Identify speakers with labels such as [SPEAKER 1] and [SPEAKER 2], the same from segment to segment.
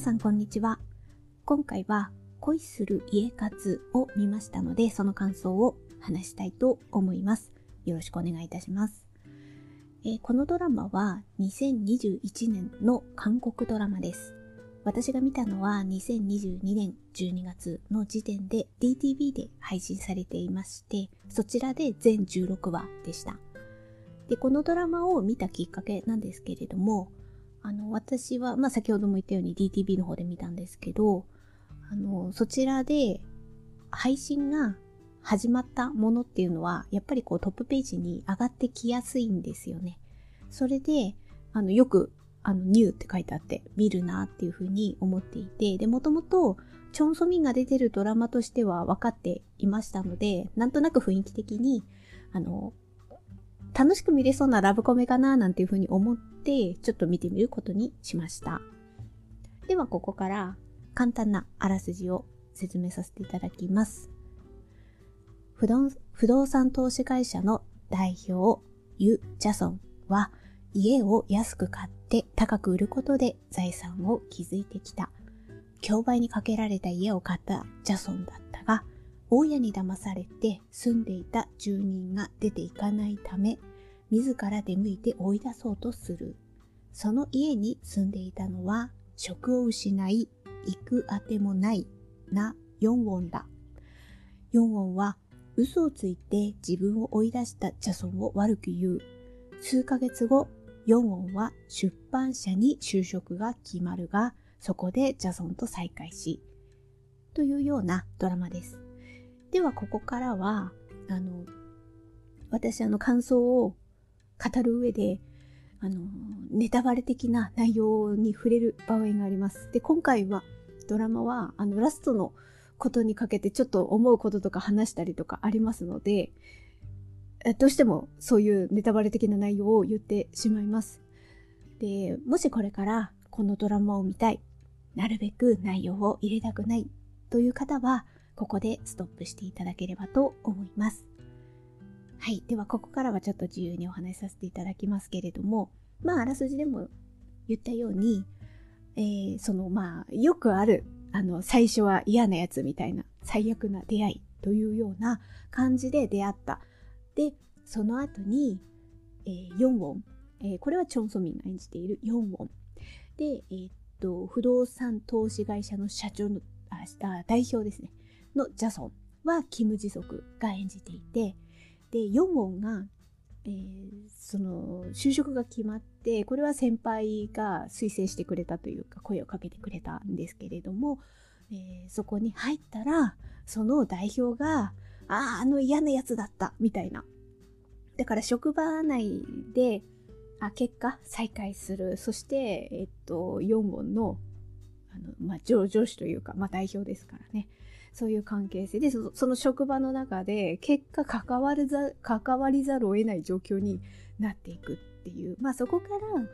[SPEAKER 1] さんこんにちは。今回は恋する家活を見ましたので、その感想を話したいと思います。よろしくお願いいたします。えー、このドラマは2021年の韓国ドラマです。私が見たのは2022年12月の時点で DTV で配信されていまして、そちらで全16話でした。で、このドラマを見たきっかけなんですけれども、あの、私は、まあ、先ほども言ったように DTV の方で見たんですけど、あの、そちらで配信が始まったものっていうのは、やっぱりこうトップページに上がってきやすいんですよね。それで、あの、よく、あの、ニューって書いてあって、見るなっていうふうに思っていて、で、もともと、チョンソミンが出てるドラマとしては分かっていましたので、なんとなく雰囲気的に、あの、楽しく見れそうなラブコメかななんていうふうに思って、ちょっと見てみることにしました。では、ここから簡単なあらすじを説明させていただきます。不動不動産投資会社の代表、ユ・ジャソンは家を安く買って高く売ることで財産を築いてきた。競売にかけられた家を買ったジャソンだったが、大家に騙されて住んでいた住人が出ていかないため、自ら出向いて追い出そうとする。その家に住んでいたのは、職を失い、行くあてもないなヨンウォンだ。ヨンウォンは嘘をついて自分を追い出したジャソンを悪く言う。数ヶ月後、ヨンウォンは出版社に就職が決まるが、そこでジャソンと再会し、というようなドラマです。では、ここからは、あの、私あの感想を語る上で、あの、ネタバレ的な内容に触れる場合があります。で、今回はドラマは、あの、ラストのことにかけてちょっと思うこととか話したりとかありますので、どうしてもそういうネタバレ的な内容を言ってしまいます。で、もしこれからこのドラマを見たい、なるべく内容を入れたくないという方は、ここでストップしていただければと思います。はい。では、ここからはちょっと自由にお話しさせていただきますけれども、まあ、あらすじでも言ったように、えー、その、まあ、よくある、あの、最初は嫌なやつみたいな、最悪な出会いというような感じで出会った。で、その後に、えー、ヨンウォン、えー、これはチョンソミンが演じているヨンウォン。で、えー、っと、不動産投資会社の社長の、あ、代表ですね、のジャソンはキム・ジソクが演じていて、で、ヨンウォンが、えー、その、就職が決まって、これは先輩が推薦してくれたというか、声をかけてくれたんですけれども、えー、そこに入ったら、その代表が、ああ、あの嫌なやつだった、みたいな。だから職場内で、あ、結果、再開する。そして、えっと、4問の、あの、まあ、上上司というか、まあ、代表ですからね。そういう関係性でその職場の中で結果関わるざ関わりざるを得ない状況になっていくっていう。まあそこから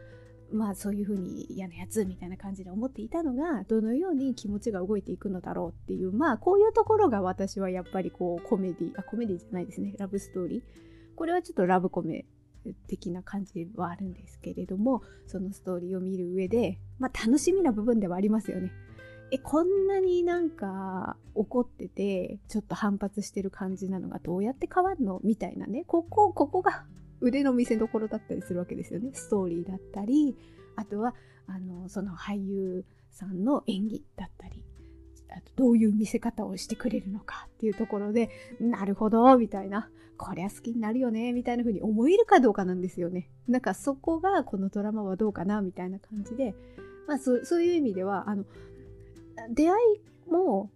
[SPEAKER 1] まあそういうふうに嫌なやつみたいな感じで思っていたのがどのように気持ちが動いていくのだろうっていう。まあこういうところが私はやっぱりこうコメディあコメディじゃないですね。ラブストーリー。これはちょっとラブコメ的な感じはあるんですけれどもそのストーリーを見る上でまあ楽しみな部分ではありますよね。え、こんなになんか怒ってて、ちょっと反発してる感じなのがどうやって変わるの？みたいなね。ここ、ここが腕の見せ所だったりするわけですよね。ストーリーだったり、あとは、あの、その俳優さんの演技だったり、あとどういう見せ方をしてくれるのかっていうところで、なるほど、みたいな、こりゃ好きになるよね、みたいな風に思えるかどうかなんですよね。なんかそこがこのドラマはどうかな、みたいな感じで、まあそそういう意味では、あの、出会いも、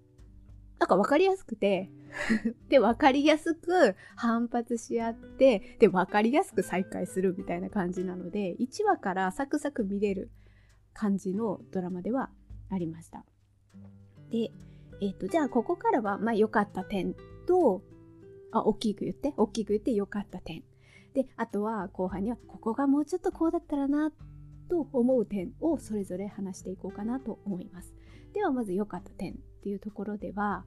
[SPEAKER 1] なんか分かりやすくて で、分かりやすく反発し合って、で、分かりやすく再会するみたいな感じなので、1話からサクサク見れる感じのドラマではありました。で、えっ、ー、と、じゃあここからは、まあ良かった点と、あ、大きく言って、大きく言って良かった点。で、あとは後半には、ここがもうちょっとこうだったらな、と思う点をそれぞれ話していこうかなと思います。ではまず良かった点っていうところでは、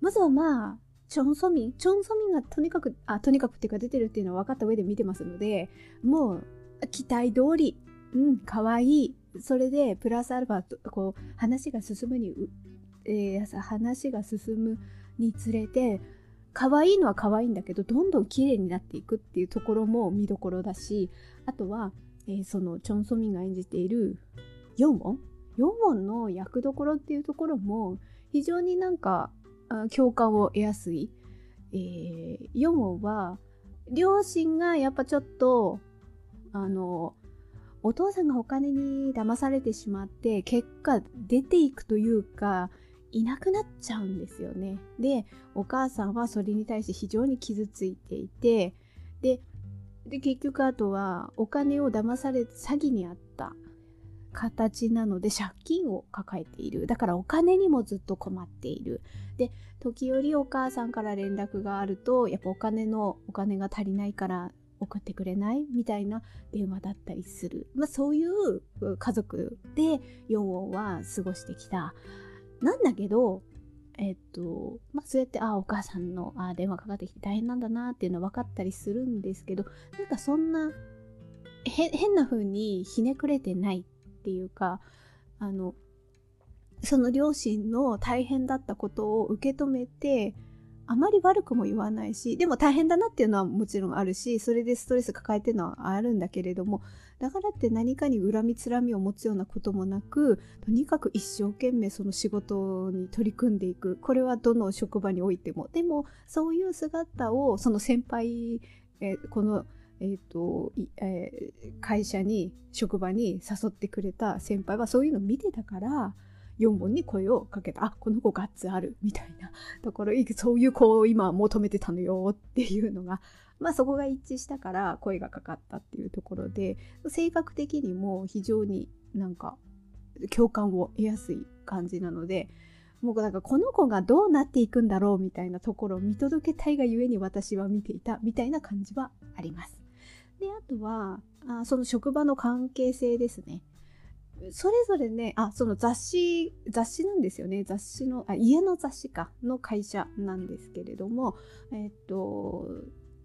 [SPEAKER 1] まずはまあ、チョン・ソミン、チョン・ソミンがとにかく、あ、とにかくっていうか出てるっていうのは分かった上で見てますので、もう期待通りうん可愛いそれでプラスアルファとこう話が進むに、えー、話が進むにつれて可愛いのは可愛いんだけどどんどん綺麗になっていくっていうところも見どころだしあとは、えー、そのチョン・ソミンが演じているヨンウォンヨンウォンの役どころっていうところも非常になんか共感を得やすい、えー、ヨンウォンは両親がやっぱちょっとあのお父さんがお金に騙されてしまって結果出ていくというかいなくなっちゃうんですよね。でお母さんはそれに対して非常に傷ついていてでで結局あとはお金を騙され詐欺にあっ形なので借金を抱えている。だからお金にもずっと困っている。で時折お母さんから連絡があるとやっぱお金のお金が足りないから送ってくれないみたいな電話だったりする、まあ、そういう家族で4音は過ごしてきた。なんだけどえっとまあそうやってああお母さんのあ電話かかってきて大変なんだなっていうのは分かったりするんですけどなんかそんな変な風にひねくれてない。っていうかあのその両親の大変だったことを受け止めてあまり悪くも言わないしでも大変だなっていうのはもちろんあるしそれでストレス抱えてるのはあるんだけれどもだからって何かに恨みつらみを持つようなこともなくとにかく一生懸命その仕事に取り組んでいく。これはどの職場においても。でもそういう姿をその先輩、えこのえーとえー、会社に職場に誘ってくれた先輩はそういうの見てたから4本に声をかけた。あこの子ガッツある。みたいな。ところそういう子を今求めてたのよっていうのがまあそこが一致したから声がかかったっていうところで性格的にも非常になんか共感を得やすい感じなのでもうなんかこの子がどうなっていくんだろうみたいなところを見届けたいがゆえに私は見ていたみたいな感じはあります。であとはあその職場の関係性ですね。それぞれね、あ、その雑誌、雑誌なんですよね。雑誌の、あ、家の雑誌か、の会社なんですけれども、えっと、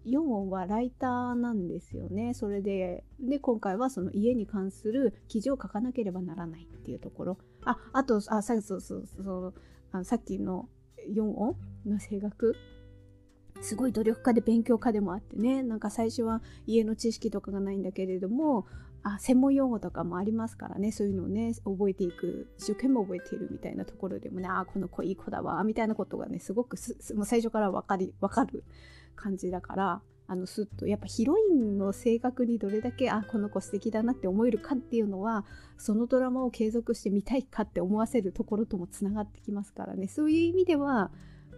[SPEAKER 1] 4音はライターなんですよね。それで、で、今回はその家に関する記事を書かなければならないっていうところ。あ、あと、あ、さそうそうそうあさっきの4音の声楽。すごい努力家で勉強家でもあってね、なんか最初は家の知識とかがないんだけれども、あ専門用語とかもありますからねそういうのをね覚えていく一生懸命覚えているみたいなところでもねああこの子いい子だわみたいなことがねすごくもう最初から分かり分かる感じだからあのスッとやっぱヒロインの性格にどれだけあこの子素敵だなって思えるかっていうのはそのドラマを継続して見たいかって思わせるところともつながってきますからね。そういう意味では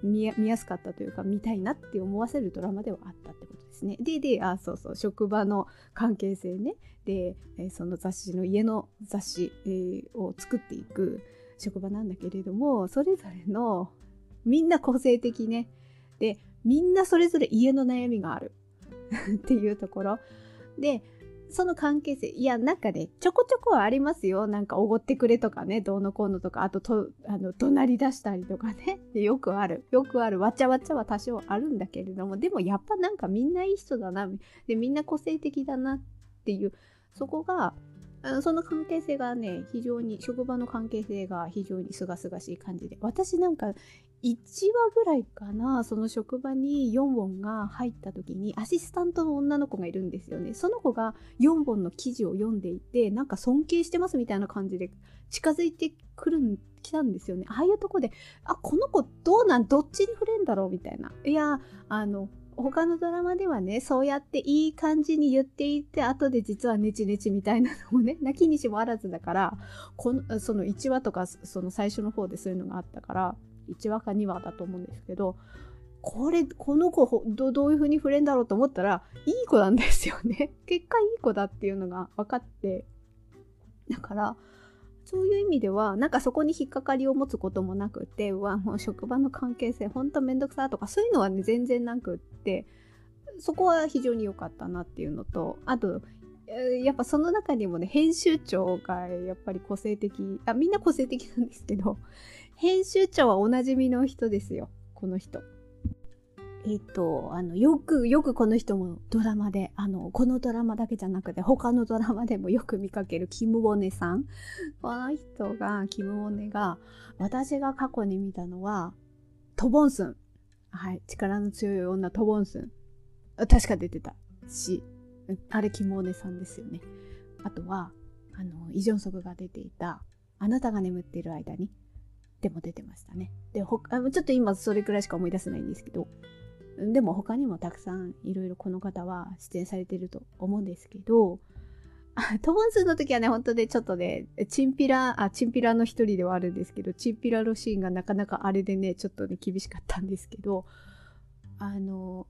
[SPEAKER 1] 見やすかったというか見たいなって思わせるドラマではあったってことですね。で、で、あ、そうそう、職場の関係性ね。で、えその雑誌の家の雑誌、え、を作っていく職場なんだけれども、それぞれのみんな個性的ね。で、みんなそれぞれ家の悩みがある っていうところ。で、その関係性、いや、なんかね、ちょこちょこはありますよ。なんか、おごってくれとかね、どうのこうのとか、あとと、あの、怒鳴り出したりとかね。よくある。よくある。わちゃわちゃは多少あるんだけれども、でもやっぱなんかみんないい人だな。で、みんな個性的だなっていう、そこが、その関係性がね、非常に、職場の関係性が非常にすがすがしい感じで、私なんか1話ぐらいかな、その職場に4本が入った時に、アシスタントの女の子がいるんですよね。その子が4本の記事を読んでいて、なんか尊敬してますみたいな感じで近づいてくるん、来たんですよね。ああいうとこで、あ、この子どうなん、どっちに触れんだろうみたいな。いや、あの、他のドラマではね、そうやっていい感じに言っていて、後で実はネチネチみたいなのもね、泣きにしもあらずだから、このその1話とか、その最初の方でそういうのがあったから、1話か2話だと思うんですけど、これ、この子ど、どういう風に触れるんだろうと思ったら、いい子なんですよね。結果いい子だっていうのが分かって、だから、そういう意味ではなんかそこに引っかかりを持つこともなくてうわもう職場の関係性ほんとめんどくさとかそういうのはね全然なくってそこは非常に良かったなっていうのとあとやっぱその中にもね編集長がやっぱり個性的あみんな個性的なんですけど編集長はおなじみの人ですよこの人えっ、と、あの、よく、よくこの人もドラマで、あの、このドラマだけじゃなくて、他のドラマでもよく見かけるキム・ウォネさん。この人が、キム・ウォネが、私が過去に見たのは、トボンスン。はい、力の強い女、トボンスン。確か出てたし、あれ、キム・ウォネさんですよね。あとは、あの、イ・ジョンソクが出ていた、あなたが眠っている間に、でも出てましたね。で、ほちょっと今それくらいしか思い出せないんですけど、でも他にもたくさんいろいろこの方は出演されてると思うんですけど、トモンズの時はね、本当でちょっとね、チンピラ、あ、チンピラの一人ではあるんですけど、チンピラのシーンがなかなかあれでね、ちょっとね、厳しかったんですけど、あの、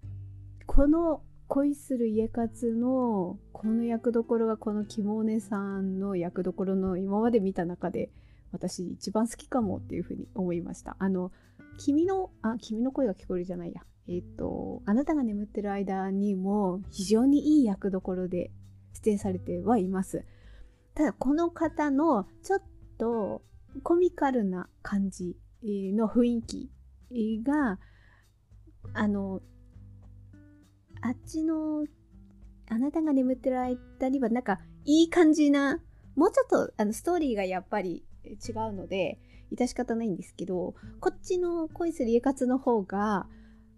[SPEAKER 1] この恋する家活のこの役どころがこのキモネさんの役どころの今まで見た中で私一番好きかもっていうふうに思いました。あの、君の、あ、君の声が聞こえるじゃないや。えっ、と、あなたが眠ってる間にも非常にいい役どころで出演されてはいます。ただ、この方のちょっとコミカルな感じの雰囲気が、あの、あっちの、あなたが眠ってる間にはなんかいい感じな、もうちょっとあのストーリーがやっぱり違うので、致し方ないんですけど、こっちの恋する家活の方が、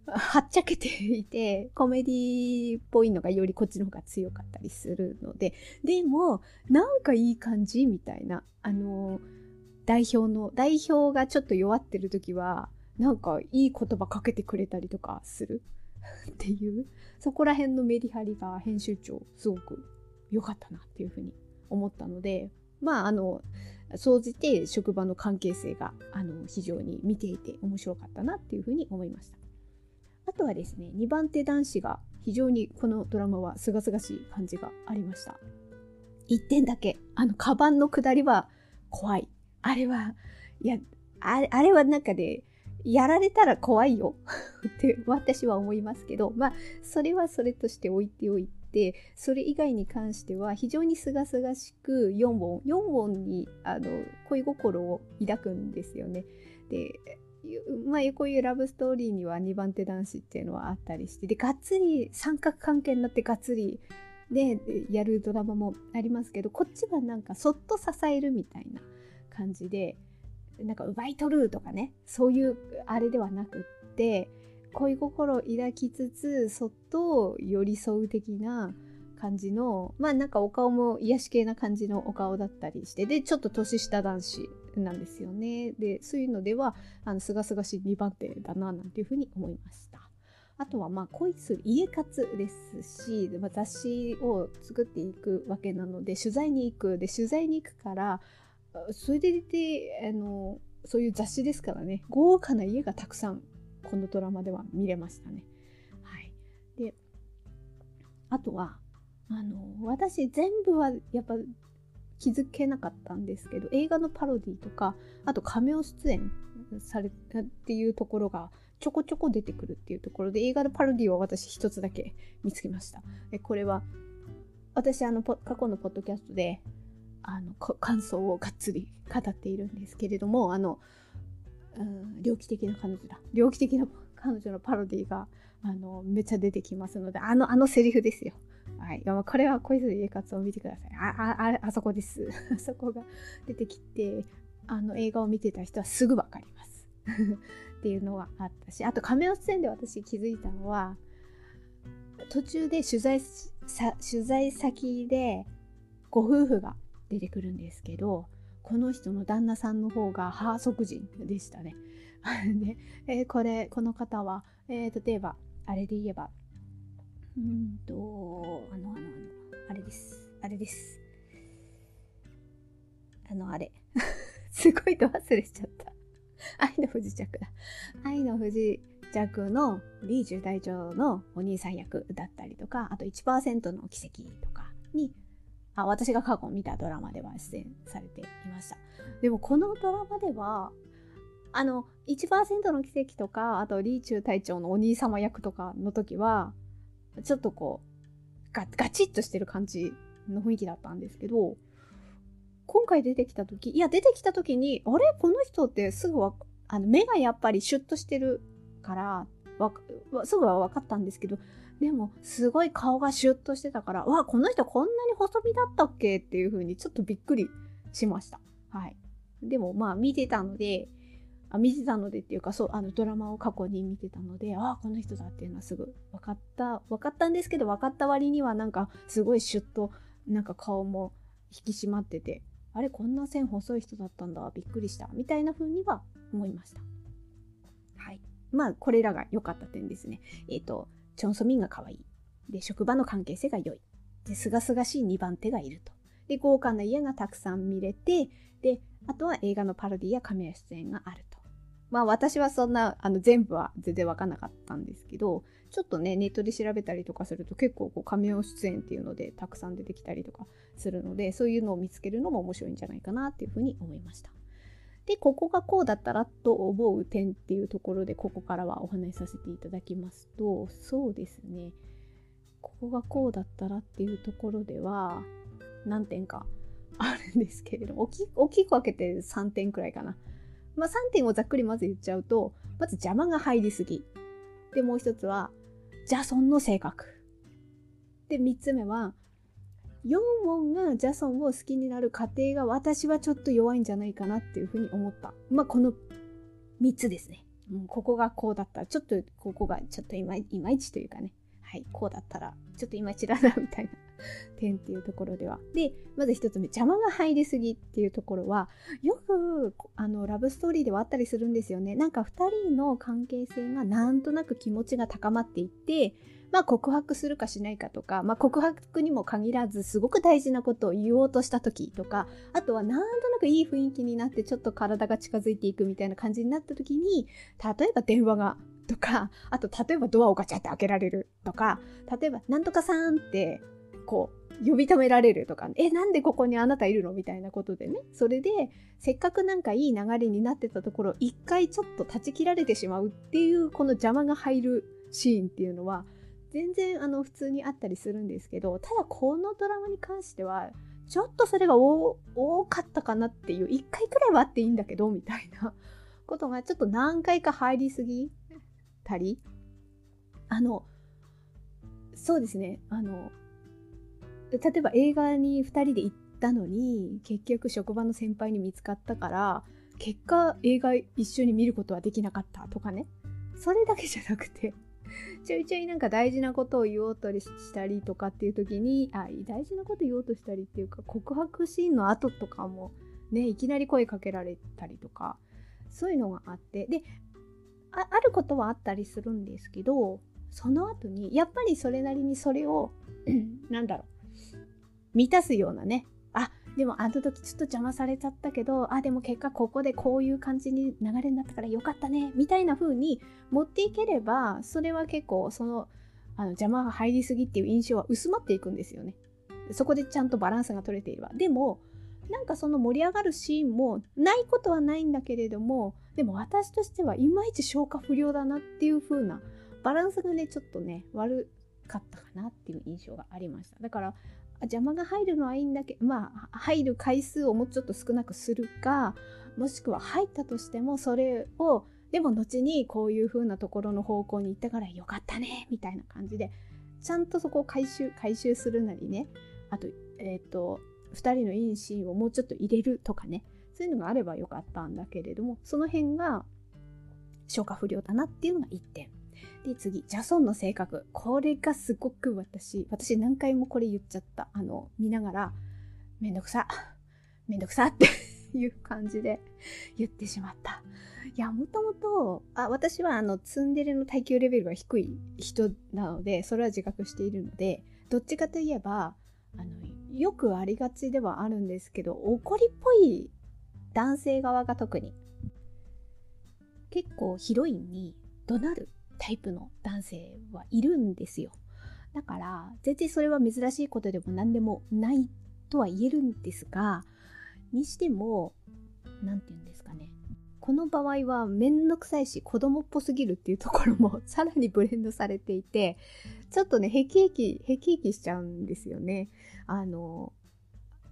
[SPEAKER 1] はっちゃけていて、コメディっぽいのがよりこっちの方が強かったりするので、でも、なんかいい感じみたいな、あの、代表の、代表がちょっと弱ってる時は、なんかいい言葉かけてくれたりとかする っていう、そこら辺のメリハリが編集長すごく良かったなっていうふうに思ったので、まあ、あの、総じて職場の関係性が、あの、非常に見ていて面白かったなっていうふうに思いました。あとはですね、2番手男子が非常にこのドラマは清々しい感じがありました。1点だけ、あの、カバンの下りは怖い。あれは、いや、あれあれはなんかで、ね、やられたら怖いよ って私は思いますけど、まあ、それはそれとして置いておいて、それ以外に関しては非常に清々しく4本、4本にあの恋心を抱くんですよね。で、まあ、こういうラブストーリーには2番手男子っていうのはあったりして、で、がっつり三角関係になってがっつりでやるドラマもありますけど、こっちはなんかそっと支えるみたいな感じで、なんか奪い取るとかね、そういうあれではなくって、恋心を抱きつつ、そっと寄り添う的な感じの、まあなんかお顔も癒し系な感じのお顔だったりして、で、ちょっと年下男子なんですよね。で、そういうのでは、あの、すがすがしい2番手だな、なんていうふうに思いました。あとは、まあ、恋する家活ですし、まあ、雑誌を作っていくわけなので、取材に行く。で、取材に行くから、それでいて、あの、そういう雑誌ですからね、豪華な家がたくさん、このドラマでは見れましたね。はい。で、あとは、あの、私全部はやっぱ気づけなかったんですけど映画のパロディとかあとカメオ出演されたっていうところがちょこちょこ出てくるっていうところで映画のパロディを私一つだけ見つけましたでこれは私あの過去のポッドキャストであの感想をがっつり語っているんですけれどもあの、うん、猟奇的な彼女だ猟奇的な彼女のパロディがあのめっちゃ出てきますのであのあのセリフですよはい。これは恋する家活を見てください。あ、あ、あそこです。あそこが出てきて、あの映画を見てた人はすぐわかります。っていうのがあったし、あと亀尾線で私気づいたのは、途中で取材さ、取材先でご夫婦が出てくるんですけど、この人の旦那さんの方がハーソ人でしたね。で、えー、これ、この方は、えー、例えば、あれで言えば、うんと、あの、あの、あの、あれです。あれです。あの、あれ。すごいと忘れちゃった。愛の不時着だ。愛の不時着のリージュ隊長のお兄さん役だったりとか、あと1%の奇跡とかに、あ、私が過去見たドラマでは出演されていました。でもこのドラマでは、あの、1%の奇跡とか、あとリーチュー隊長のお兄様役とかの時は、ちょっとこうガ、ガチッとしてる感じの雰囲気だったんですけど、今回出てきた時、いや、出てきた時に、あれ？この人ってすぐわ、あの、目がやっぱりシュッとしてるから、すぐは分かったんですけど、でも、すごい顔がシュッとしてたから、わ、この人こんなに細身だったっけ？っていう風にちょっとびっくりしました。はい。でも、まあ、見てたので、あ見てたのでっていうか、そう、あの、ドラマを過去に見てたので、ああ、この人だっていうのはすぐ分かった、分かったんですけど、分かった割にはなんか、すごいシュッと、なんか顔も引き締まってて、あれ、こんな線細い人だったんだ、びっくりした、みたいな風には思いました。はい。まあ、これらが良かった点ですね。えっ、ー、と、チョンソミンが可愛い。で、職場の関係性が良い。で、すがすがしい2番手がいると。で、豪華な家がたくさん見れて、で、あとは映画のパロディやカメラ出演があると。まあ私はそんな、あの全部は全然わかんなかったんですけど、ちょっとね、ネットで調べたりとかすると結構こうカメオ出演っていうのでたくさん出てきたりとかするので、そういうのを見つけるのも面白いんじゃないかなっていうふうに思いました。で、ここがこうだったらと思う点っていうところで、ここからはお話しさせていただきますと、そうですね。ここがこうだったらっていうところでは、何点か あるんですけれども、大き大きく分けて3点くらいかな。まあ、3点をざっくりまず言っちゃうと、まず邪魔が入りすぎ。で、もう一つは、ジャソンの性格。で、3つ目は、ヨンウォンがジャソンを好きになる過程が私はちょっと弱いんじゃないかなっていうふうに思った。まあ、この3つですね。うん、ここがこうだったら、ちょっとここがちょっといまいまいちというかね。はい、こうだったら、ちょっといまいちだな、みたいな点っていうところでは。で、まず1つ目、邪魔が入りすぎっていうところは、よく、あの、ラブストーリーではあったりするんですよね。なんか2人の関係性がなんとなく気持ちが高まっていって、まあ、告白するかしないかとか、まあ、告白にも限らずすごく大事なことを言おうとした時とかあとはなんとなくいい雰囲気になってちょっと体が近づいていくみたいな感じになった時に例えば電話がとかあと例えばドアをガチャって開けられるとか例えば「なんとかさん」ってこう呼び止められるとか、え、なんでここにあなたいるのみたいなことでね。それで、せっかくなんかいい流れになってたところ、一回ちょっと断ち切られてしまうっていう、この邪魔が入るシーンっていうのは、全然あの普通にあったりするんですけどただこのドラマに関してはちょっとそれが多かったかなっていう1回くらいはあっていいんだけどみたいな ことがちょっと何回か入りすぎたりあのそうですね。あの例えば映画に2人で行ったのに結局職場の先輩に見つかったから結果映画一緒に見ることはできなかったとかね。それだけじゃなくてちょいちょいなんか大事なことを言おうとしたりとかっていう時にあ大事なこと言おうとしたりっていうか告白シーンの後とかもねいきなり声かけられたりとかそういうのがあって。でああることはあったりするんですけどその後にやっぱりそれなりにそれを なんだろう満たすようなねでもあの時ちょっと邪魔されちゃったけどあでも結果ここでこういう感じに流れになったからよかったねみたいな風に持っていければそれは結構そのあの邪魔が入りすぎっていう印象は薄まっていくんですよね。そこでちゃんとバランスが取れていれば。でもなんかその盛り上がるシーンもないことはないんだけれどもでも私としてはいまいち消化不良だなっていう風なバランスがねちょっとね悪かったかなっていう印象がありました。だから邪魔が入るのはいいんだけどまあ入る回数をもうちょっと少なくするかもしくは入ったとしてもそれをでも後にこういう風なところの方向に行ったからよかったねみたいな感じでちゃんとそこを回収回収するなりねあとえっ、ー、と2人のいいシーンをもうちょっと入れるとかねそういうのがあればよかったんだけれどもその辺が消化不良だなっていうのが1点。で、次、ジャソンの性格。これがすごく私、私何回もこれ言っちゃった。あの、見ながら、めんどくさ、めんどくさって いう感じで言ってしまった。いや、もともと、あ、私はあの、ツンデレの耐久レベルが低い人なので、それは自覚しているので、どっちかといえば、あの、よくありがちではあるんですけど、怒りっぽい男性側が特に、結構ヒロインに怒鳴るタイプの男性はいるんですよ。だから、全然それは珍しいことでも何でもないとは言えるんですが、にしても、何て言うんですかね。この場合はめんどくさいし子供っぽすぎるっていうところもさらにブレンドされていて、ちょっとね、へきへき、へきへきしちゃうんですよね。あの、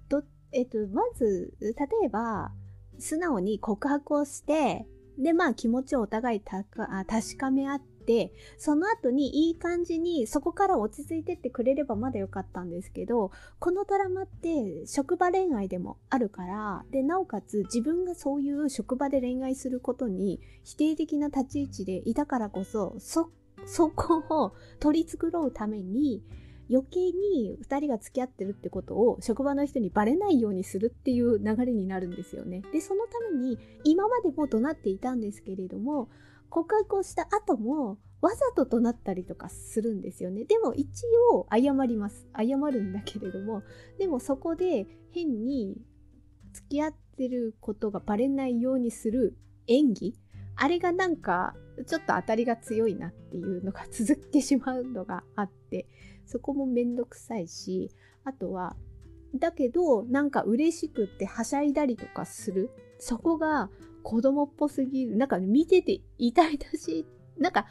[SPEAKER 1] ど、えっと、まず、例えば、素直に告白をして、で、まあ気持ちをお互い確かめ合っってその後にいい感じにそこから落ち着いてってくれればまだよかったんですけどこのドラマって職場恋愛でもあるからでなおかつ自分がそういう職場で恋愛することに否定的な立ち位置でいたからこそそそこを取り繕うために余計に2人が付き合ってるってことを職場の人にバレないようにするっていう流れになるんですよね。でそのために今までも怒鳴っていたんですけれども告白をした後もわざと怒鳴ったりとかするんですよね。でも一応謝ります。謝るんだけれどもでもそこで変に付き合ってることがバレないようにする演技あれがなんかちょっと当たりが強いなっていうのが続ってしまうのがあってそこもめんどくさいしあとはだけどなんか嬉しくってはしゃいだりとかするそこが子供っぽすぎる。なんか見てて痛々しい。なんか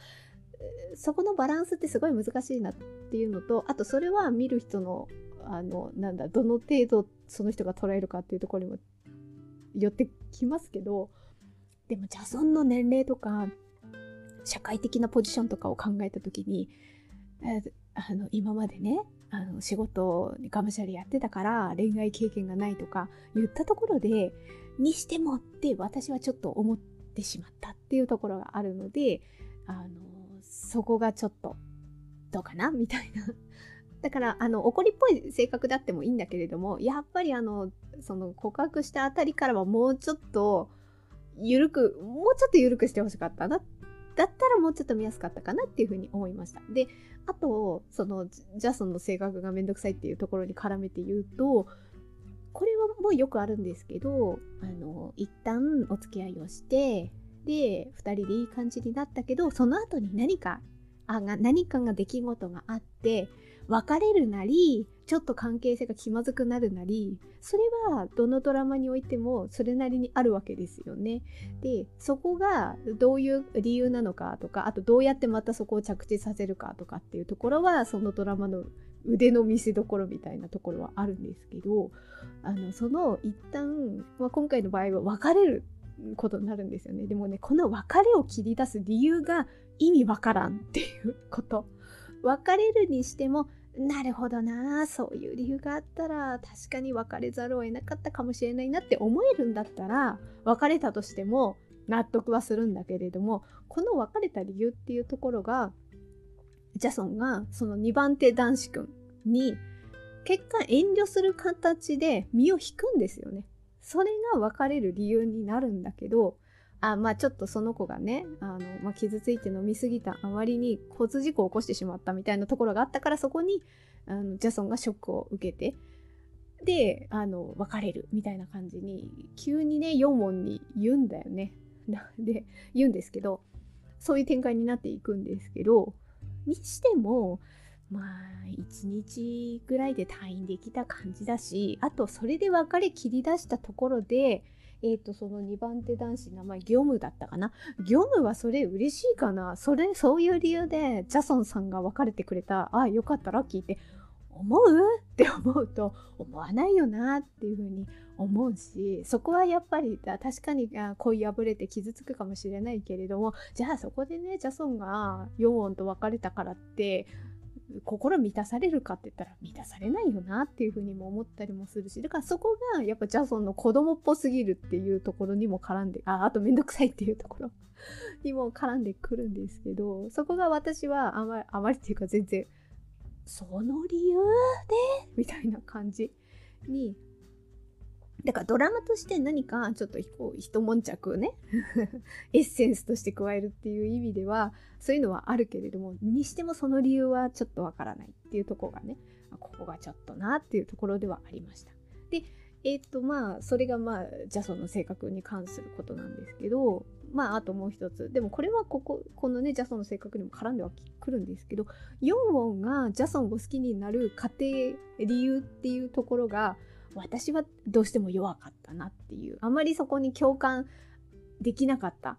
[SPEAKER 1] そこのバランスってすごい難しいなっていうのとあとそれは見る人のあのなんだどの程度その人が捉えるかっていうところにも寄ってきますけどでもジャソンの年齢とか社会的なポジションとかを考えた時にえあの今までねあの仕事にがむしゃりやってたから恋愛経験がないとか言ったところでにしてもって私はちょっと思ってしまったっていうところがあるのであのそこがちょっとどうかなみたいな。だからあの怒りっぽい性格であってもいいんだけれどもやっぱりあのその告白したあたりからはもうちょっと緩くもうちょっと緩くしてほしかったなだったらもうちょっと見やすかったかなっていうふうに思いました。で、あと、その、ジャソンの性格がめんどくさいっていうところに絡めて言うと、これはもうよくあるんですけど、あの、一旦お付き合いをして、で、二人でいい感じになったけど、その後に何か、あが何かが出来事があって、別れるなり、ちょっと関係性が気まずくなるなり、それはどのドラマにおいてもそれなりにあるわけですよね。で、そこがどういう理由なのかとか、あとどうやってまたそこを着地させるかとかっていうところは、そのドラマの腕の見せ所みたいなところはあるんですけど、あの、その一旦、まあ、今回の場合は別れることになるんですよね。でもね、この別れを切り出す理由が意味わからんっていうこと。別れるにしてもなるほどなそういう理由があったら確かに別れざるを得なかったかもしれないなって思えるんだったら別れたとしても納得はするんだけれどもこの別れた理由っていうところがジャソンがその2番手男子くんに結果遠慮する形で身を引くんですよね。それが別れる理由になるんだけどあまあちょっとその子がねあの、まあ、傷ついて飲みすぎたあまりに交通事故を起こしてしまったみたいなところがあったからそこにあのジャソンがショックを受けてであの別れるみたいな感じに急にね4問に言うんだよね。で言うんですけどそういう展開になっていくんですけどにしてもまあ1日ぐらいで退院できた感じだしあとそれで別れ切り出したところでえっ、ー、と、その2番手男子、名前、業務だったかな？業務はそれ嬉しいかな？それ、そういう理由で、ジャソンさんが別れてくれた、ああ、よかったラッキーって、思う？って思うと、思わないよなっていうふうに思うし、そこはやっぱり、確かに恋破れて傷つくかもしれないけれども、じゃあそこでね、ジャソンがヨーンと別れたからって、心満たされるかって言ったら満たされないよなっていうふうにも思ったりもするしだからそこがやっぱジャソンの子供っぽすぎるっていうところにも絡んでああとめんどくさいっていうところ にも絡んでくるんですけどそこが私はあまりあまりっていうか全然その理由で？みたいな感じにだからドラマとして何かちょっとこう一悶着ね エッセンスとして加えるっていう意味ではそういうのはあるけれどもにしてもその理由はちょっとわからないっていうとこがねここがちょっとなっていうところではありました。でえっ、ー、とまあそれがまあジャソンの性格に関することなんですけどまああともう一つでもこれはこここのねジャソンの性格にも絡んではくるんですけどヨンウォンがジャソンを好きになる過程理由っていうところが私はどうしても弱かったなっていう。あまりそこに共感できなかったっ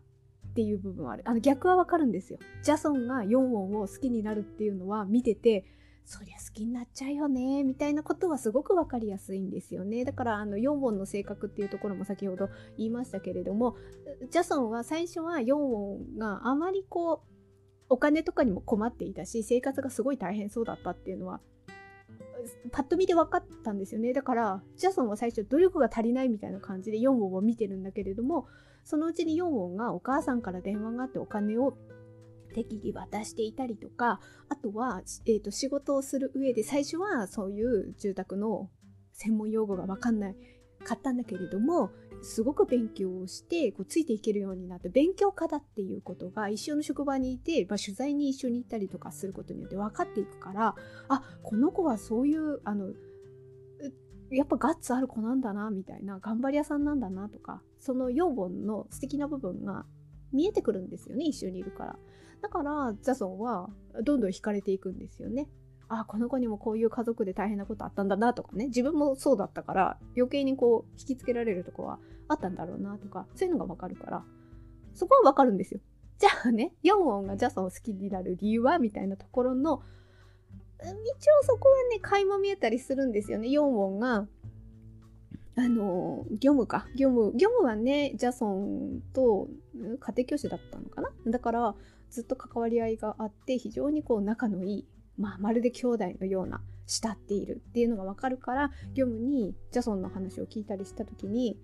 [SPEAKER 1] ていう部分はある。あの逆はわかるんですよ。ジャソンが4音を好きになるっていうのは見ててそりゃ好きになっちゃうよねみたいなことはすごく分かりやすいんですよね。だからあの4音の性格っていうところも先ほど言いましたけれどもジャソンは最初は4音があまりこうお金とかにも困っていたし生活がすごい大変そうだったっていうのはパッと見で分かったんですよね。だからジャソンは最初努力が足りないみたいな感じで4音を見てるんだけれどもそのうちに4音がお母さんから電話があってお金を適宜渡していたりとかあとは、えーと、仕事をする上で最初はそういう住宅の専門用語が分かんない買ったんだけれどもすごく勉強をしてこうついていけるようになって勉強家だっていうことが一緒の職場にいて、まあ、取材に一緒に行ったりとかすることによって分かっていくからあこの子はそういうあのやっぱガッツある子なんだなみたいな頑張り屋さんなんだなとかその養分の素敵な部分が見えてくるんですよね一緒にいるから。だからジャソンはどんどん惹かれていくんですよね。あこの子にもこういう家族で大変なことあったんだなとかね自分もそうだったから余計にこう引きつけられるとこはあったんだろうなとかそういうのがわかるからそこはわかるんですよじゃあねヨンウォンがジャソンを好きになる理由はみたいなところの一応そこはね垣間見えたりするんですよねヨンウォンがあの、業務か。業務。業務はね、ジャソンと家庭教師だったのかなだから、ずっと関わり合いがあって、非常にこう仲のいいまあ、まるで兄弟のような慕っているっていうのがわかるから業務にジャソンの話を聞いたりした時に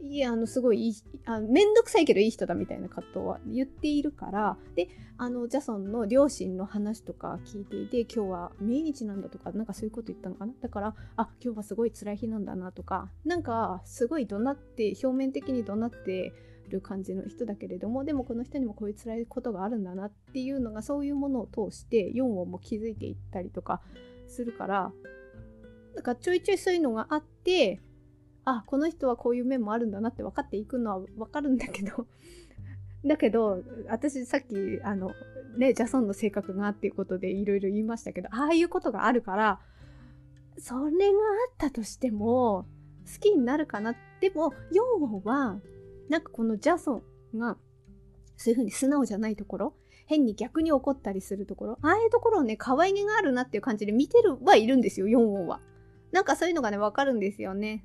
[SPEAKER 1] いやあのすごいいいあ面倒くさいけどいい人だみたいな葛藤は言っているからであのジャソンの両親の話とか聞いていて今日は命日なんだとかなんかそういうこと言ったのかな？だからあ今日はすごい辛い日なんだなとかなんかすごい怒鳴って表面的に怒鳴ってる感じの人だけれどもでもこの人にもこういう辛いことがあるんだなっていうのがそういうものを通して4音も気づいていったりとかするからだかちょいちょいそういうのがあってあこの人はこういう面もあるんだなって分かっていくのは 分かるんだけど だけど私さっきあのねジャソンの性格がっていうことでいろいろ言いましたけどああいうことがあるからそれがあったとしても好きになるかなでも4音はなんかこのジャソンがそういう風に素直じゃないところ変に逆に怒ったりするところああいうところをね可愛げがあるなっていう感じで見てるはいるんですよ4音は。なんかそういうのがねわかるんですよね。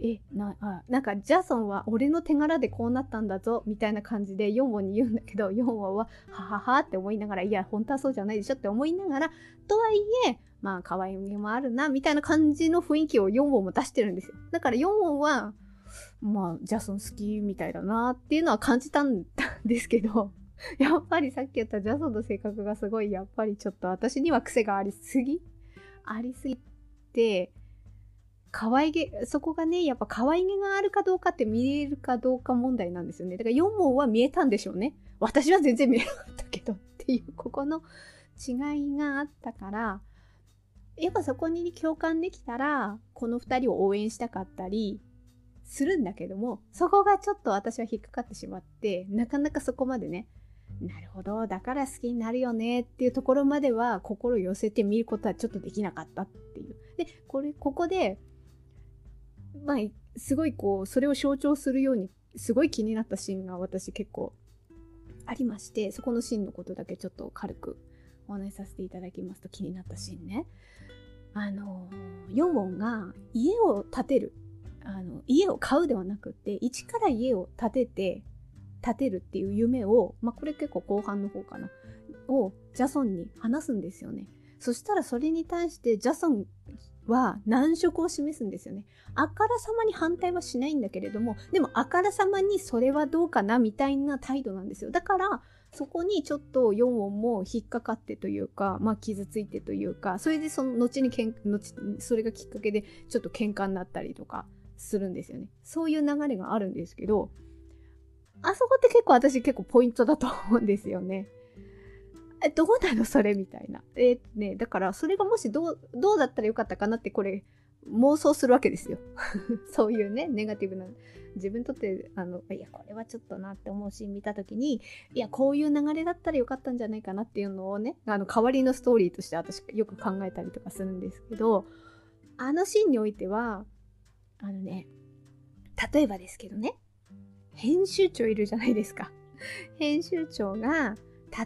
[SPEAKER 1] えなあなんかジャソンは俺の手柄でこうなったんだぞみたいな感じで4音に言うんだけど4音ははははって思いながらいや本当はそうじゃないでしょって思いながらとはいえまあ可愛げもあるなみたいな感じの雰囲気を4音も出してるんですよ。だから4音はまあ、ジャソン好きみたいだなっていうのは感じたんですけど、やっぱりさっき言ったジャソンの性格がすごい、やっぱりちょっと私には癖がありすぎありすぎて、可愛げ、そこがね、やっぱ可愛げがあるかどうかって見えるかどうか問題なんですよね。だから4問は見えたんでしょうね。私は全然見えなかったけどっていう、ここの違いがあったから、やっぱそこに共感できたら、この2人を応援したかったり、するんだけどもそこがちょっと私は引っかかってしまってなかなかそこまでねなるほどだから好きになるよねっていうところまでは心寄せてみることはちょっとできなかったっていう。でこれここでまあすごいこうそれを象徴するようにすごい気になったシーンが私結構ありましてそこのシーンのことだけちょっと軽くお話しさせていただきますと気になったシーンね。あのヨンウォンが家を建てる。あの家を買うではなくて一から家を建てて建てるっていう夢を、まあ、これ結構後半の方かなをジャソンに話すんですよねそしたらそれに対してジャソンは難色を示すんですよね。あからさまに反対はしないんだけれども、でもあからさまにそれはどうかなみたいな態度なんですよ。だから、そこにちょっと4音も引っかかってというか、まあ傷ついてというか、それでその後にけん後それがきっかけでちょっと喧嘩になったりとかするんですよね。そういう流れがあるんですけど、あそこって結構私結構ポイントだと思うんですよね。え、どうなのそれみたいな。えー、ね、だからそれがもしどう、どうだったらよかったかなってこれ妄想するわけですよ。そういうね、ネガティブな、自分にとって、あの、いや、これはちょっとなって思うシーン見たときに、いや、こういう流れだったらよかったんじゃないかなっていうのをね、あの、代わりのストーリーとして私よく考えたりとかするんですけど、あのシーンにおいては、あのね、例えばですけどね、編集長いるじゃないですか。編集長が、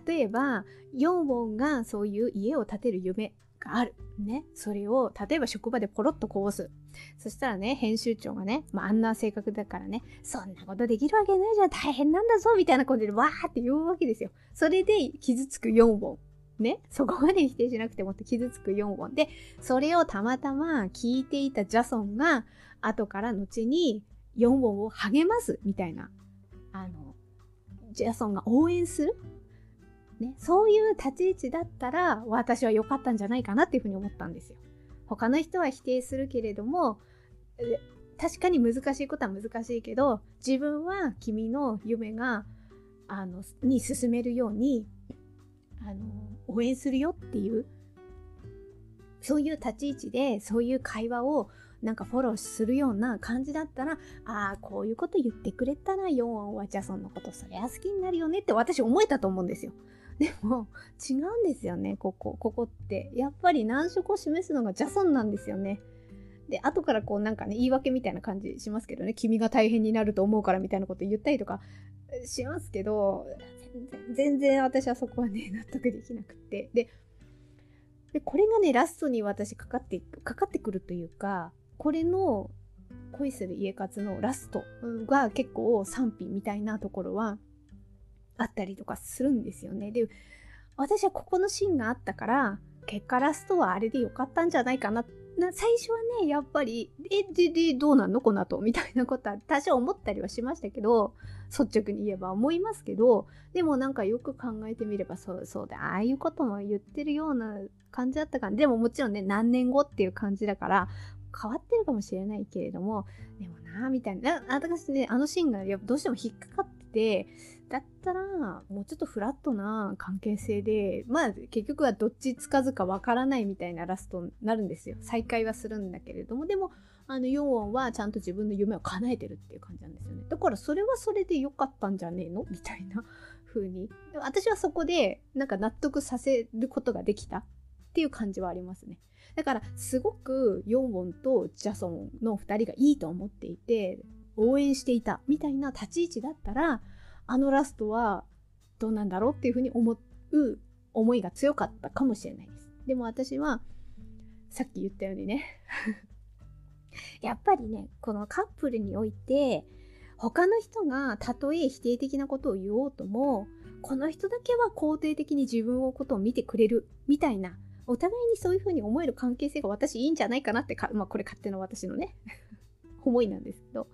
[SPEAKER 1] 例えば、ヨンウォンがそういう家を建てる夢がある。ね。それを、例えば職場でポロッとこぼす。そしたらね、編集長がね、まあ、あんな性格だからね、そんなことできるわけないじゃん、大変なんだぞ、みたいなことでわーって言うわけですよ。それで傷つく4本。ね。そこまで否定しなくてもって傷つく4本。で、それをたまたま聞いていたジャソンが、後から後に4本を励ますみたいな、あの、ジャソンが応援するね、そういう立ち位置だったら私は良かったんじゃないかなっていうふうに思ったんですよ。他の人は否定するけれども確かに難しいことは難しいけど自分は君の夢があのに進めるようにあの応援するよっていうそういう立ち位置でそういう会話をなんかフォローするような感じだったらああこういうこと言ってくれたらヨンはジャソンのことそりゃ好きになるよねって私思えたと思うんですよ。でも違うんですよねここここって。やっぱり難色を示すのがジャソンなんですよね。で後からこうなんかね言い訳みたいな感じしますけどね。君が大変になると思うからみたいなこと言ったりとかしますけど全然全然私はそこはね納得できなくって。ででこれがねラストに私かかってかかってくるというかこれの恋する家活のラストが結構賛否みたいなところはあったりとかするんですよね。で、私はここのシーンがあったから、結果ラストはあれでよかったんじゃないかな。最初はね、やっぱり、え、で、で、どうなんの？この後みたいなことは多少思ったりはしましたけど、率直に言えば思いますけど、でもなんかよく考えてみればそうそうで、ああいうことも言ってるような感じだったかでももちろんね、何年後っていう感じだから、変わってるかもしれないけれども、でもなみたいな。私ね、あのシーンがやっぱどうしても引っかかってて、だったら、もうちょっとフラットな関係性で、まあ結局はどっちつかずかわからないみたいなラストになるんですよ。再会はするんだけれども、でも、あの、ヨンウォンはちゃんと自分の夢を叶えてるっていう感じなんですよね。だからそれはそれで良かったんじゃねえの？みたいな風に。私はそこで、なんか納得させることができたっていう感じはありますね。だから、すごくヨンウォンとジャソンの2人がいいと思っていて、応援していたみたいな立ち位置だったら、あのラストはどうなんだろうっていうふうに思う思いが強かったかもしれないです。でも私は、さっき言ったようにね やっぱりね、このカップルにおいて、他の人がたとえ否定的なことを言おうとも、この人だけは肯定的に自分のことを見てくれるみたいな、お互いにそういうふうに思える関係性が私いいんじゃないかなってか、まあこれ勝手な私のね 思いなんですけど、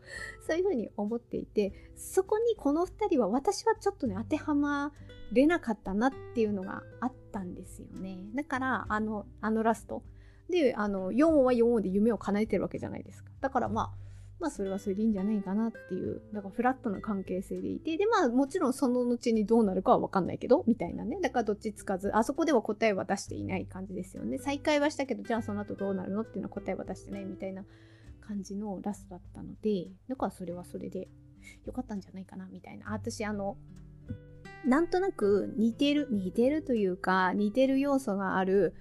[SPEAKER 1] そういうふうに思っていて、そこにこの2人は私はちょっとね、当てはまれなかったなっていうのがあったんですよね。だから、あの、あのラスト。で、あの、4音は4音で夢を叶えてるわけじゃないですか。だからまあ、まあそれはそれでいいんじゃないかなっていう、だからフラットな関係性でいて、でまあもちろんその後にどうなるかはわかんないけど、みたいなね。だからどっちつかず、あそこでは答えは出していない感じですよね。再会はしたけど、じゃあその後どうなるのっていうのは答えは出してないみたいな感じのラストだったのでだからそれはそれで良かったんじゃないかなみたいなあ私あのなんとなく似てる似てるというか似てる要素がある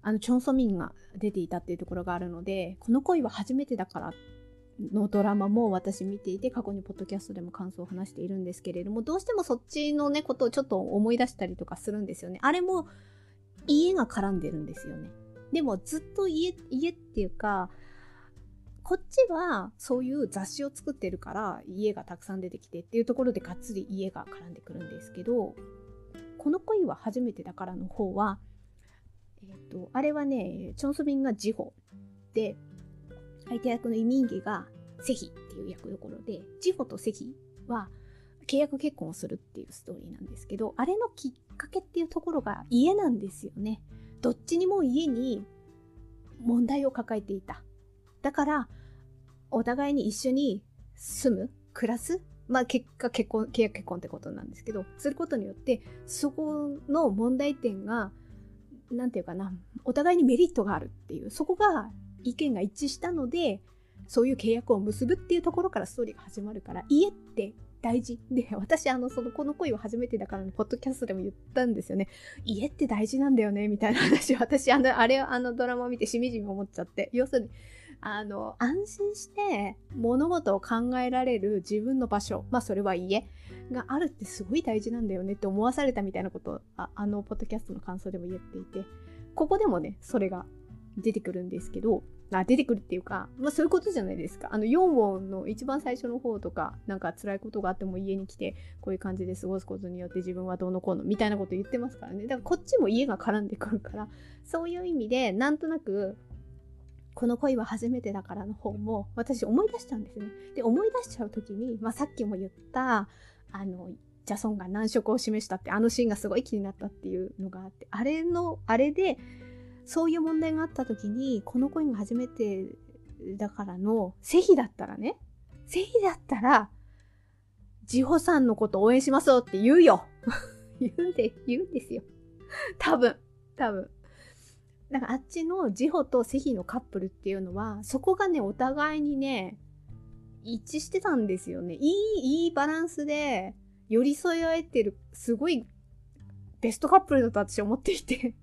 [SPEAKER 1] あのチョン・ソミンが出ていたっていうところがあるのでこの恋は初めてだからっのドラマも私見ていて過去にポッドキャストでも感想を話しているんですけれどもどうしてもそっちのねことをちょっと思い出したりとかするんですよね。あれも家が絡んでるんですよね。でもずっと家家っていうかこっちはそういう雑誌を作ってるから家がたくさん出てきてっていうところでがっつり家が絡んでくるんですけどこの恋は初めてだからの方はえっ、ー、とあれはねチョンソビンがジホで相手役のイミンギがセヒっていう役どころでジホとセヒは契約結婚をするっていうストーリーなんですけどあれのきっかけっていうところが家なんですよね。どっちにも家に問題を抱えていた。だからお互いに一緒に住む暮らすまあ結果結婚契約結婚ってことなんですけどすることによってそこの問題点が何て言うかなお互いにメリットがあるっていうそこが意見が一致したのでそういう契約を結ぶっていうところからストーリーが始まるから家って大事で 私あのそのこの恋は初めてだからのポッドキャストでも言ったんですよね。家って大事なんだよねみたいな話私あのあれあのドラマを見てしみじみ思っちゃって。要するにあの、安心して物事を考えられる自分の場所、まあそれは家があるってすごい大事なんだよねって思わされたみたいなことをああのポッドキャストの感想でも言っていて、ここでもね、それが出てくるんですけど、あ出てくるっていうか、まあそういうことじゃないですか。あの4音の一番最初の方とか、なんか辛いことがあっても家に来て、こういう感じで過ごすことによって自分はどうのこうのみたいなこと言ってますからね。だからこっちも家が絡んでくるから、そういう意味で、なんとなく、この恋は初めてだからの方も私思い出しちゃうんですね。で、思い出しちゃう時に、まあさっきも言った、あの、ジャソンが難色を示したってあのシーンがすごい気になったっていうのがあって、あれの、あれで、そういう問題があった時に、この恋が初めてだからの、セヒだったらね、セヒだったら、ジホさんのこと応援しますよって言うよ 言うんで、言うんですよ。多分、多分。だかあっちのジホとセヒのカップルっていうのは、そこがね、お互いにね、一致してたんですよね。いい、いいバランスで、寄り添い合えてる、すごいベストカップルだと私思っていて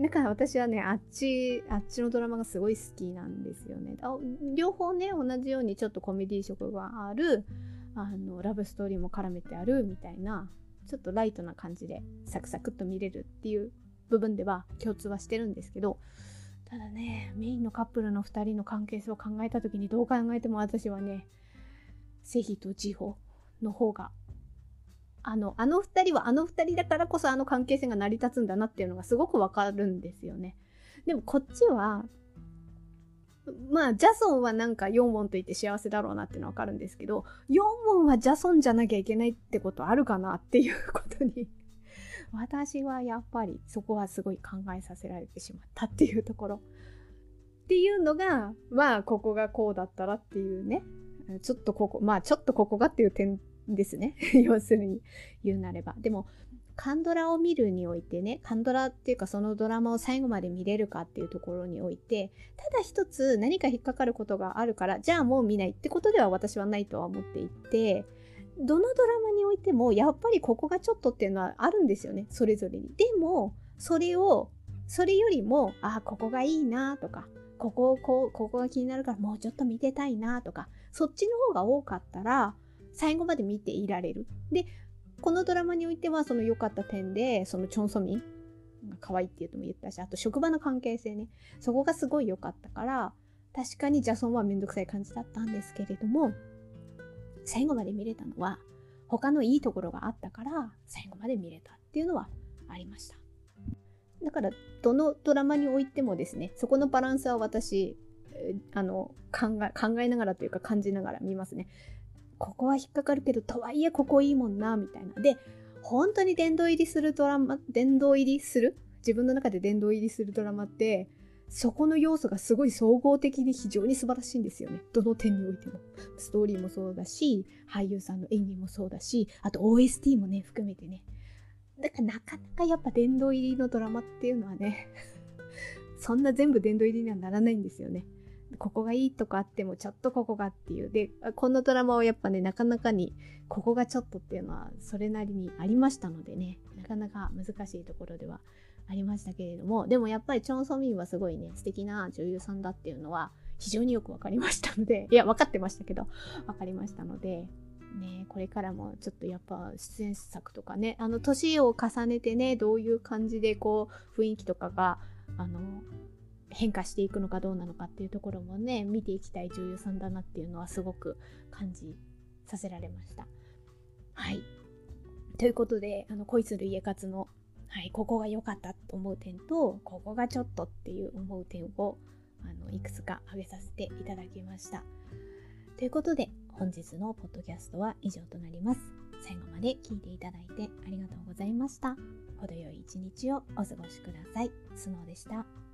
[SPEAKER 1] だから私はね、あっち、あっちのドラマがすごい好きなんですよね。両方ね、同じようにちょっとコメディ色がある、あの、ラブストーリーも絡めてあるみたいな、ちょっとライトな感じでサクサクっと見れるっていう部分では共通はしてるんですけど、ただね、メインのカップルの2人の関係性を考えた時にどう考えても私はね、セヒとジホの方があの、あの二人はあの二人だからこそあの関係性が成り立つんだなっていうのがすごくわかるんですよね。でもこっちは、まあ、ジャソンはなんか4問と言って幸せだろうなっていうのはわかるんですけど、4問はジャソンじゃなきゃいけないってことあるかなっていうことに私はやっぱりそこはすごい考えさせられてしまったっていうところ。っていうのが、まあ、ここがこうだったらっていうね。ちょっとここ、まあ、ちょっとここがっていう点ですね。要するに言うなれば。でも、カンドラを見るにおいてね、カンドラっていうかそのドラマを最後まで見れるかっていうところにおいて、ただ一つ何か引っかかることがあるから、じゃあもう見ないってことでは私はないとは思っていて、どのドラマにおいてもやっぱりここがちょっとっていうのはあるんですよね、それぞれに。でも、それを、それよりも、あ、ここがいいなとか、ここ、こう、ここが気になるからもうちょっと見てたいなとか、そっちの方が多かったら、最後まで見ていられる。で、このドラマにおいてはその良かった点で、そのチョンソミンが可愛いって言うとも言ったし、あと職場の関係性ね、そこがすごい良かったから、確かにジャソンはめんどくさい感じだったんですけれども、最後まで見れたのは、他のいいところがあったから、最後まで見れたっていうのはありました。だから、どのドラマにおいてもですね、そこのバランスは私、あの考え考えながらというか感じながら見ますね。ここは引っかかるけど、とはいえここいいもんな、みたいな。で、本当に殿堂入りするドラマ、殿堂入りする？自分の中で殿堂入りするドラマって、そこの要素がすごい総合的に非常に素晴らしいんですよね。どの点においても。ストーリーもそうだし、俳優さんの演技もそうだし、あと OST もね、含めてね。だからなかなかやっぱ殿堂入りのドラマっていうのはね、そんな全部殿堂入りにはならないんですよね。ここがいいとかあってもちょっとここがっていう。で、このドラマはやっぱね、なかなかにここがちょっとっていうのはそれなりにありましたのでね、なかなか難しいところではありましたけれども、でもやっぱりチョン・ソミンはすごいね、素敵な女優さんだっていうのは非常によくわかりましたので、いや、分かってましたけど、分かりましたので、ね、これからもちょっとやっぱ出演作とかね、あの、年を重ねてね、どういう感じでこう、雰囲気とかが、あの、変化していくのかどうなのかっていうところもね見ていきたい女優さんだなっていうのはすごく感じさせられました。はいということであの恋する家活の、はい、ここが良かったと思う点とここがちょっとっていう思う点をあのいくつか挙げさせていただきました。ということで本日のポッドキャストは以上となります。最後まで聞いていただいてありがとうございました。程よい一日をお過ごしください。スノーでした。